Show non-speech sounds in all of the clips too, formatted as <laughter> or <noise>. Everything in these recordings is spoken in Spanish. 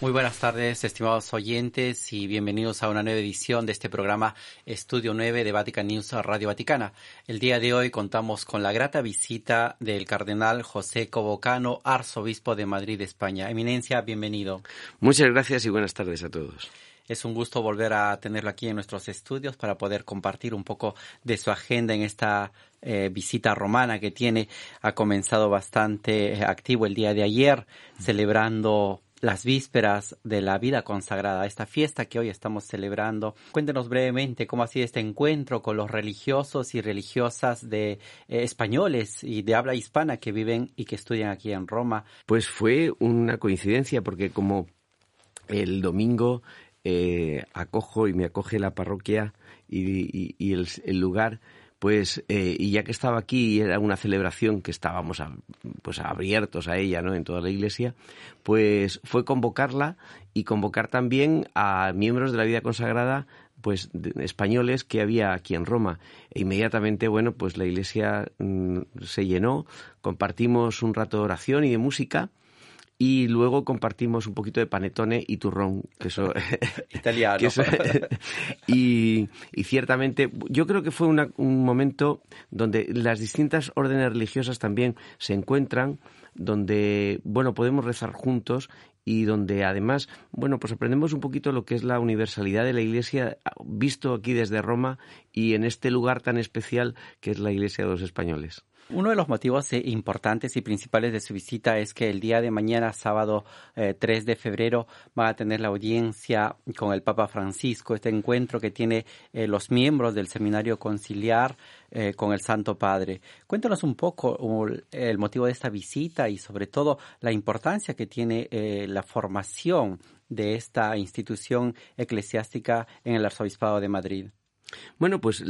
Muy buenas tardes, estimados oyentes, y bienvenidos a una nueva edición de este programa Estudio 9 de Vatican News Radio Vaticana. El día de hoy contamos con la grata visita del cardenal José Cobocano, arzobispo de Madrid, España. Eminencia, bienvenido. Muchas gracias y buenas tardes a todos. Es un gusto volver a tenerlo aquí en nuestros estudios para poder compartir un poco de su agenda en esta eh, visita romana que tiene. Ha comenzado bastante activo el día de ayer, celebrando las vísperas de la vida consagrada, esta fiesta que hoy estamos celebrando. Cuéntenos brevemente cómo ha sido este encuentro con los religiosos y religiosas de eh, españoles y de habla hispana que viven y que estudian aquí en Roma. Pues fue una coincidencia porque como el domingo eh, acojo y me acoge la parroquia y, el lugar pues eh, y ya que estaba aquí y era una celebración que estábamos pues abiertos a ella no en toda la iglesia pues fue convocarla y convocar también a miembros de la vida consagrada pues españoles que había aquí en Roma. E inmediatamente bueno pues la iglesia mm, se llenó compartimos un rato de oración y de música y luego compartimos un poquito de panetone y turrón, que eso... <laughs> Italiano. <laughs> <laughs> y, y, ciertamente yo creo que fue un momento donde las distintas órdenes religiosas también se encuentran, donde, bueno, podemos rezar juntos y donde además, bueno, pues aprendemos un poquito lo que es la universalidad de la Iglesia visto aquí desde Roma y en este lugar tan especial que es la Iglesia de los españoles. Uno de los motivos eh, importantes y principales de su visita es que el día de mañana, sábado 3 eh, de febrero, va a tener la audiencia con el Papa Francisco, este encuentro que tiene eh, los miembros del Seminario Conciliar con el Santo Padre. Cuéntanos un poco el motivo de esta visita y sobre todo la importancia que tiene la formación de esta institución eclesiástica en el Arzobispado de Madrid. Bueno, pues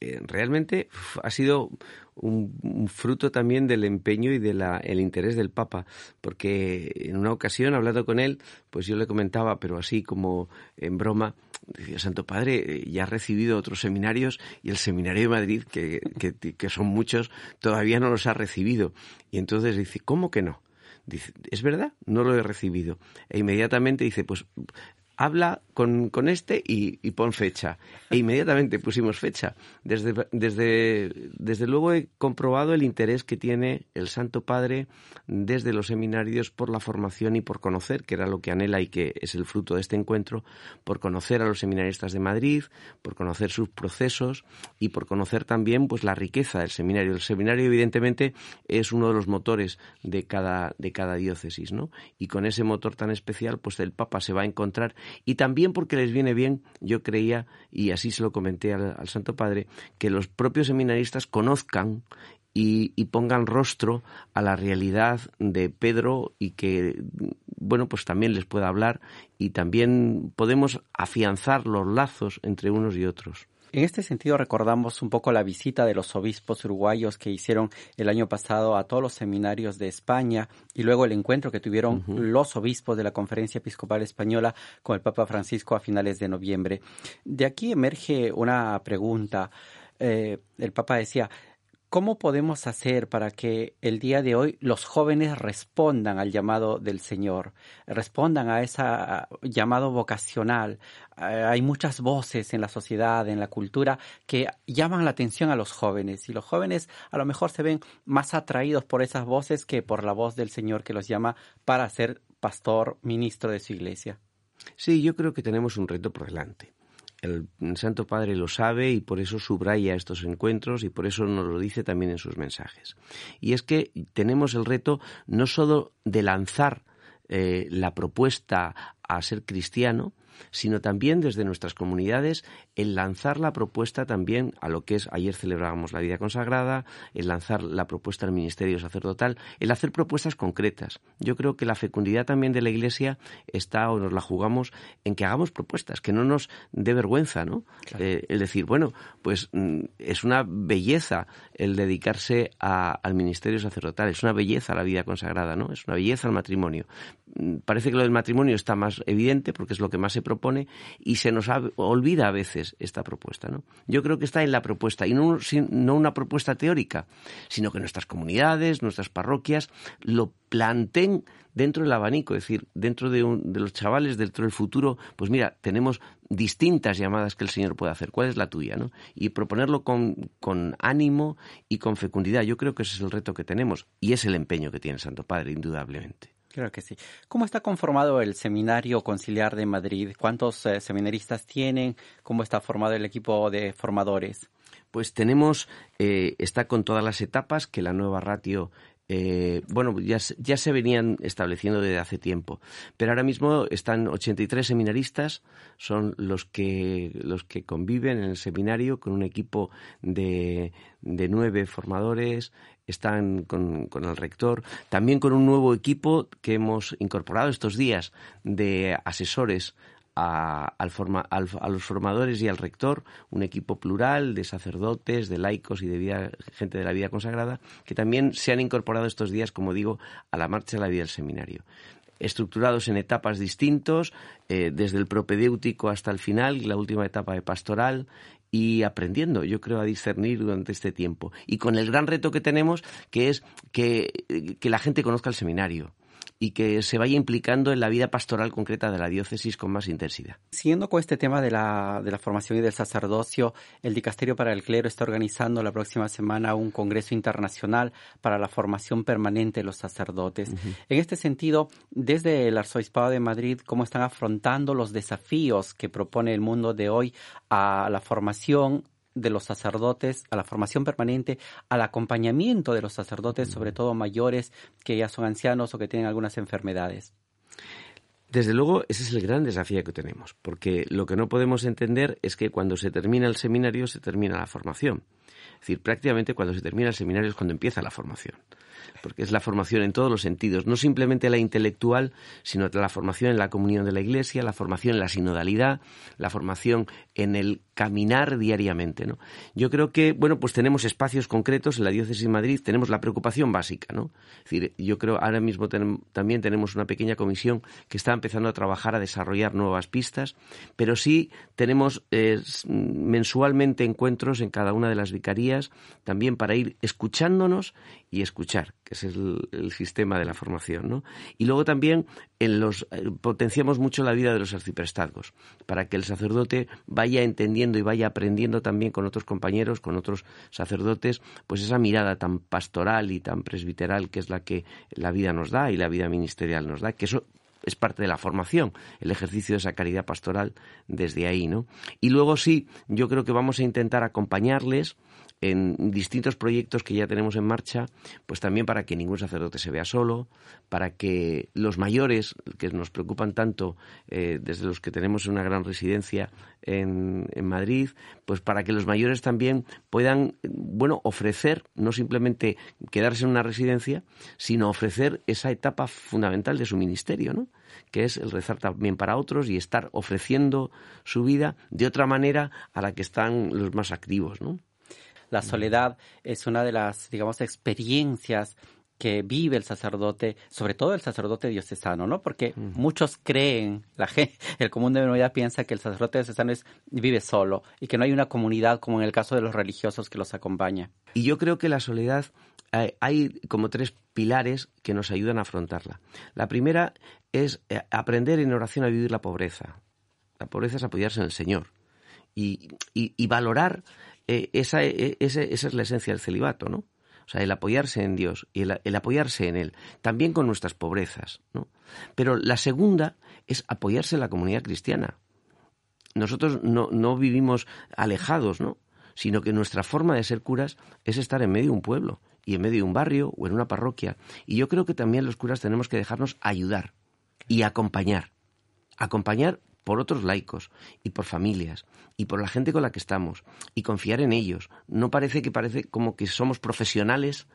eh, realmente ha sido un, fruto también del empeño y del interés del Papa, porque en una ocasión, hablando con él, pues yo le comentaba, pero así como en broma, decía, Santo Padre, ya ha recibido otros seminarios y el Seminario de Madrid, que, que son muchos, todavía no los ha recibido. Y entonces dice, ¿cómo que no? Dice, ¿es verdad? No lo he recibido. E inmediatamente dice, pues habla con, con este y, pon fecha. E inmediatamente pusimos fecha. Desde, desde, desde luego he comprobado el interés que tiene el Santo Padre desde los seminarios por la formación y por conocer, que era lo que anhela y que es el fruto de este encuentro, por conocer a los seminaristas de Madrid, por conocer sus procesos y por conocer también pues la riqueza del seminario. El seminario evidentemente es uno de los motores de cada, de cada diócesis, ¿no? Y con ese motor tan especial, pues el Papa se va a encontrar y también porque les viene bien, yo creía, y así se lo comenté al, Santo Padre, que los propios seminaristas conozcan y, y, pongan rostro a la realidad de Pedro y que, bueno, pues también les pueda hablar y también podemos afianzar los lazos entre unos y otros. En este sentido recordamos un poco la visita de los obispos uruguayos que hicieron el año pasado a todos los seminarios de España y luego el encuentro que tuvieron los obispos de la Conferencia Episcopal Española con el Papa Francisco a finales de noviembre. De aquí emerge una pregunta. Eh, el Papa decía, ¿Cómo podemos hacer para que el día de hoy los jóvenes respondan al llamado del Señor, respondan a ese llamado vocacional? Eh, hay muchas voces en la sociedad, en la cultura, que llaman la atención a los jóvenes y los jóvenes a lo mejor se ven más atraídos por esas voces que por la voz del Señor que los llama para ser pastor, ministro de su iglesia. Sí, yo creo que tenemos un reto por delante el Santo Padre lo sabe y por eso subraya estos encuentros y por eso nos lo dice también en sus mensajes. Y es que tenemos el reto no solo de lanzar eh, la propuesta a ser cristiano, sino también desde nuestras comunidades el lanzar la propuesta también a lo que es, ayer celebrábamos la vida consagrada, el lanzar la propuesta al ministerio sacerdotal, el hacer propuestas concretas. Yo creo que la fecundidad también de la Iglesia está o nos la jugamos en que hagamos propuestas, que no nos dé vergüenza, ¿no? Eh, el decir, bueno, pues mm, es una belleza el dedicarse al ministerio sacerdotal, es una belleza la vida consagrada, ¿no? Es una belleza el matrimonio. Parece que lo del matrimonio está más evidente porque es lo que más se propone y se nos olvida a veces esta propuesta. ¿no? Yo creo que está en la propuesta y no, no una propuesta teórica, sino que nuestras comunidades, nuestras parroquias lo planteen dentro del abanico, es decir, dentro de, de, los chavales, dentro del futuro, pues mira, tenemos distintas llamadas que el Señor puede hacer. ¿Cuál es la tuya? ¿no? Y proponerlo con, con ánimo y con fecundidad. Yo creo que ese es el reto que tenemos y es el empeño que tiene el Santo Padre, indudablemente. Claro que sí. ¿Cómo está conformado el Seminario Conciliar de Madrid? ¿Cuántos eh, seminaristas tienen? ¿Cómo está formado el equipo de formadores? Pues tenemos, eh, está con todas las etapas que la nueva ratio eh, bueno, ya, ya, se venían estableciendo desde hace tiempo, pero ahora mismo están 83 seminaristas, son los que, los que conviven en el seminario con un equipo de, de nueve formadores, están con, con, el rector, también con un nuevo equipo que hemos incorporado estos días de asesores a, los formadores y al rector, un equipo plural de sacerdotes, de laicos y de gente de la vida consagrada, que también se han incorporado estos días, como digo, a la marcha de la vida del seminario. Estructurados en etapas distintos, eh, desde el propedéutico hasta el final, la última etapa de pastoral, y aprendiendo, yo creo, a discernir durante este tiempo. Y con el gran reto que tenemos, que es que la gente conozca el seminario, y que se vaya implicando en la vida pastoral concreta de la diócesis con más intensidad. Siguiendo con este tema de la, de la formación y del sacerdocio, el Dicasterio para el Clero está organizando la próxima semana un congreso internacional para la formación permanente de los sacerdotes. En este sentido, desde el Arzobispado de Madrid, ¿cómo están afrontando los desafíos que propone el mundo de hoy a la formación de los sacerdotes, a la formación permanente, al acompañamiento de los sacerdotes, sobre todo mayores que ya son ancianos o que tienen algunas enfermedades. Desde luego, ese es el gran desafío que tenemos, porque lo que no podemos entender es que cuando se termina el seminario se termina la formación. Es decir, prácticamente cuando se termina el seminario es cuando empieza la formación porque es la formación en todos los sentidos, no simplemente la intelectual, sino la formación en la comunión de la Iglesia, la formación en la sinodalidad, la formación en el caminar diariamente, ¿no? Yo creo que, bueno, pues tenemos espacios concretos en la diócesis de Madrid, tenemos la preocupación básica, ¿no? Es decir, yo creo ahora mismo también tenemos una pequeña comisión que está empezando a trabajar a desarrollar nuevas pistas, pero sí tenemos eh, mensualmente encuentros en cada una de las vicarías también para ir escuchándonos y escuchar, que es el, sistema de la formación, ¿no? Y luego también en los eh, potenciamos mucho la vida de los arciprestazgos, para que el sacerdote vaya entendiendo y vaya aprendiendo también con otros compañeros, con otros sacerdotes, pues esa mirada tan pastoral y tan presbiteral que es la que la vida nos da y la vida ministerial nos da, que eso es parte de la formación, el ejercicio de esa caridad pastoral desde ahí, ¿no? Y luego sí, yo creo que vamos a intentar acompañarles en distintos proyectos que ya tenemos en marcha, pues también para que ningún sacerdote se vea solo, para que los mayores, que nos preocupan tanto eh, desde los que tenemos una gran residencia en, en, Madrid, pues para que los mayores también puedan, bueno, ofrecer, no simplemente quedarse en una residencia, sino ofrecer esa etapa fundamental de su ministerio, ¿no? que es el rezar también para otros y estar ofreciendo su vida de otra manera a la que están los más activos, ¿no? La soledad es una de las, digamos, experiencias que vive el sacerdote, sobre todo el sacerdote diocesano, ¿no? Porque muchos creen, la <laughs> gente, el común de la piensa que el sacerdote diocesano es, vive solo y que no hay una comunidad como en el caso de los religiosos que los acompaña. Y yo creo que la soledad hay, hay como tres pilares que nos ayudan a afrontarla. La primera es eh, aprender en oración a vivir la pobreza. La pobreza es apoyarse en el Señor y, y, y valorar eh, esa, eh, esa, es la esencia del celibato, ¿no? O sea, el apoyarse en Dios y el, apoyarse en Él, también con nuestras pobrezas, ¿no? Pero la segunda es apoyarse en la comunidad cristiana. Nosotros no, no vivimos alejados, ¿no? Sino que nuestra forma de ser curas es estar en medio de un pueblo y en medio de un barrio o en una parroquia. Y yo creo que también los curas tenemos que dejarnos ayudar y acompañar. Acompañar por otros laicos y por familias y por la gente con la que estamos y confiar en ellos. No parece que parece como que somos profesionales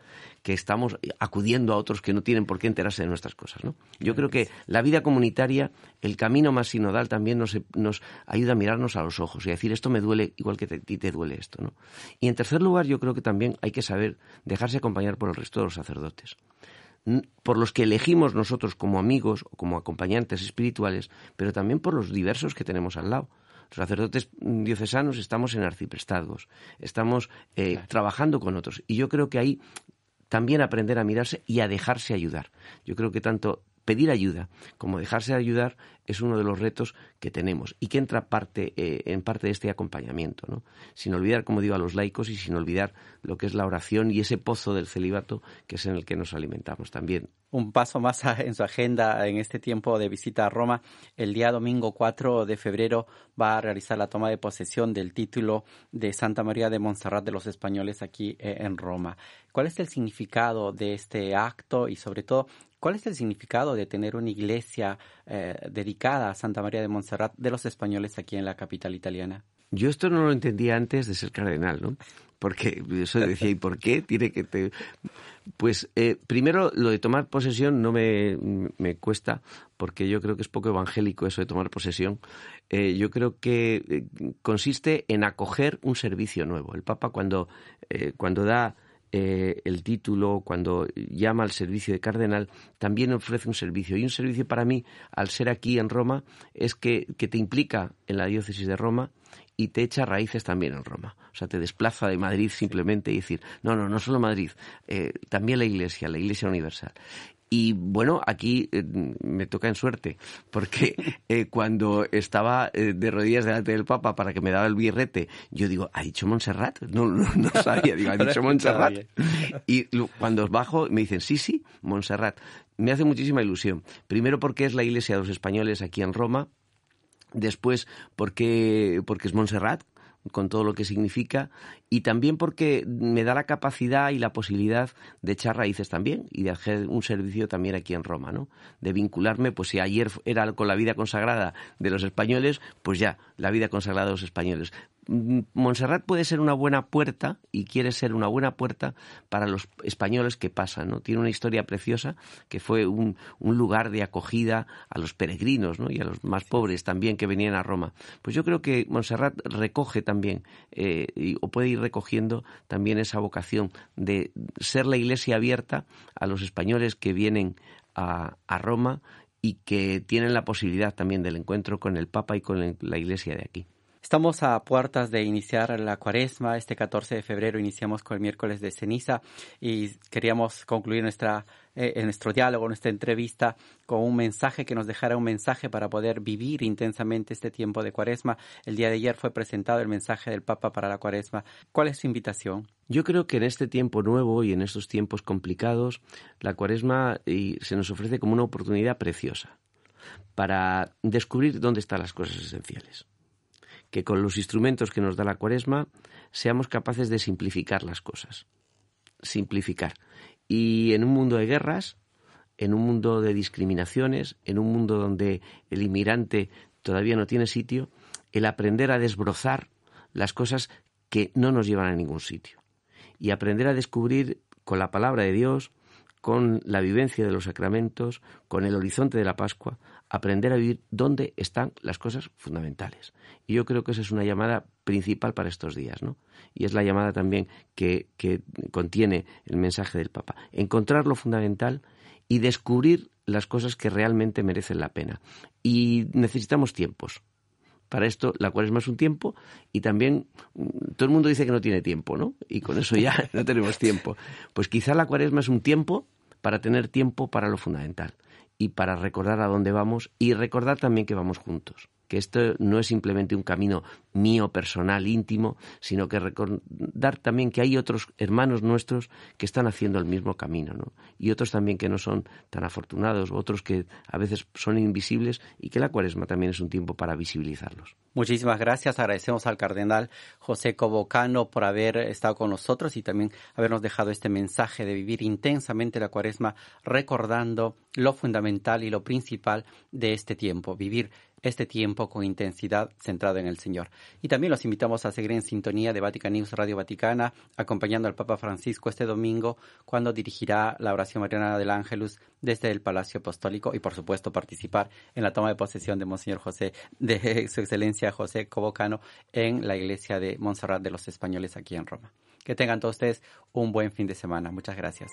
que estamos acudiendo a otros que no tienen por qué enterarse de nuestras cosas, ¿no? Yo creo que la vida comunitaria, el camino más sinodal también nos, nos ayuda a mirarnos a los ojos y a decir esto me duele igual que a ti te duele esto, ¿no? Y en tercer lugar, yo creo que también hay que saber dejarse acompañar por el resto de los sacerdotes por los que elegimos nosotros como amigos o como acompañantes espirituales, pero también por los diversos que tenemos al lado. Los sacerdotes diocesanos estamos en arciprestazgos, estamos eh, trabajando con otros. Y yo creo que ahí también aprender a mirarse y a dejarse ayudar. Yo creo que tanto pedir ayuda como dejarse ayudar es uno de los retos que tenemos y que entra parte, eh, en parte de este acompañamiento, ¿no? sin olvidar, como digo, a los laicos y sin olvidar lo que es la oración y ese pozo del celibato que es en el que nos alimentamos también. Un paso más en su agenda en este tiempo de visita a Roma. El día domingo 4 de febrero va a realizar la toma de posesión del título de Santa María de Montserrat de los españoles aquí eh, en Roma. ¿Cuál es el significado de este acto y sobre todo ¿Cuál es el significado de tener una iglesia eh, dedicada a Santa María de Montserrat de los españoles aquí en la capital italiana? Yo esto no lo entendía antes de ser cardenal, ¿no? Porque eso decía, ¿y por qué tiene que te...? Pues eh, primero lo de tomar posesión no me, cuesta, porque yo creo que es poco evangélico eso de tomar posesión. Eh, yo creo que consiste en acoger un servicio nuevo. El Papa cuando, cuando da eh, el título, cuando llama al servicio de cardenal, también ofrece un servicio. Y un servicio para mí, al ser aquí en Roma, es que, te implica en la diócesis de Roma y te echa raíces también en Roma. O sea, te desplaza de Madrid simplemente y decir, no, no, no solo Madrid, eh, también la Iglesia, la Iglesia Universal. Y bueno, aquí eh, me toca en suerte, porque <laughs> eh, cuando estaba eh, de rodillas delante del Papa para que me daba el birrete, yo digo, ¿ha dicho Montserrat? No, no, no sabía, digo, ¿ha <laughs> dicho Montserrat? <laughs> Y cuando bajo me dicen, sí, sí, Montserrat. Me hace muchísima ilusión. Primero porque es la iglesia de los españoles aquí en Roma, después porque, porque es Montserrat, con todo lo que significa y también porque me da la capacidad y la posibilidad de echar raíces también y de hacer un servicio también aquí en Roma, ¿no? De vincularme, pues si ayer era con la vida consagrada de los españoles, pues ya, la vida consagrada de los españoles. Montserrat puede ser una buena puerta y quiere ser una buena puerta para los españoles que pasan, ¿no? Tiene una historia preciosa que fue un, lugar de acogida a los peregrinos, ¿no? Y a los más pobres también que venían a Roma. Pues yo creo que Montserrat recoge también eh, o puede ir recogiendo también esa vocación de ser la iglesia abierta a los españoles que vienen a, a Roma y que tienen la posibilidad también del encuentro con el Papa y con la iglesia de aquí. Estamos a puertas de iniciar la cuaresma. Este 14 de febrero iniciamos con el miércoles de ceniza y queríamos concluir nuestra, eh, nuestro diálogo, nuestra entrevista con un mensaje que nos dejara un mensaje para poder vivir intensamente este tiempo de cuaresma. El día de ayer fue presentado el mensaje del Papa para la cuaresma. ¿Cuál es su invitación? Yo creo que en este tiempo nuevo y en estos tiempos complicados, la cuaresma se nos ofrece como una oportunidad preciosa para descubrir dónde están las cosas esenciales que con los instrumentos que nos da la cuaresma seamos capaces de simplificar las cosas. Simplificar. Y en un mundo de guerras, en un mundo de discriminaciones, en un mundo donde el inmigrante todavía no tiene sitio, el aprender a desbrozar las cosas que no nos llevan a ningún sitio. Y aprender a descubrir con la palabra de Dios, con la vivencia de los sacramentos, con el horizonte de la Pascua, aprender a vivir dónde están las cosas fundamentales. Y yo creo que esa es una llamada principal para estos días, ¿no? Y es la llamada también que, que contiene el mensaje del Papa. Encontrar lo fundamental y descubrir las cosas que realmente merecen la pena. Y necesitamos tiempos. Para esto la cuaresma es un tiempo y también mm, todo el mundo dice que no tiene tiempo, ¿no? Y con eso ya <laughs> no tenemos tiempo. Pues quizá la cuaresma es un tiempo para tener tiempo para lo fundamental y para recordar a dónde vamos y recordar también que vamos juntos que esto no es simplemente un camino mío, personal, íntimo, sino que recordar también que hay otros hermanos nuestros que están haciendo el mismo camino, ¿no? Y otros también que no son tan afortunados, otros que a veces son invisibles y que la cuaresma también es un tiempo para visibilizarlos. Muchísimas gracias. Agradecemos al cardenal José Cobocano por haber estado con nosotros y también habernos dejado este mensaje de vivir intensamente la cuaresma recordando lo fundamental y lo principal de este tiempo, vivir este tiempo con intensidad centrado en el Señor. Y también los invitamos a seguir en sintonía de Vatican News Radio Vaticana, acompañando al Papa Francisco este domingo cuando dirigirá la oración mariana del Ángelus desde el Palacio Apostólico y por supuesto participar en la toma de posesión de Monseñor José, de <laughs> Su Excelencia José Cobocano en la iglesia de Montserrat de los Españoles aquí en Roma. Que tengan todos ustedes un buen fin de semana. Muchas gracias.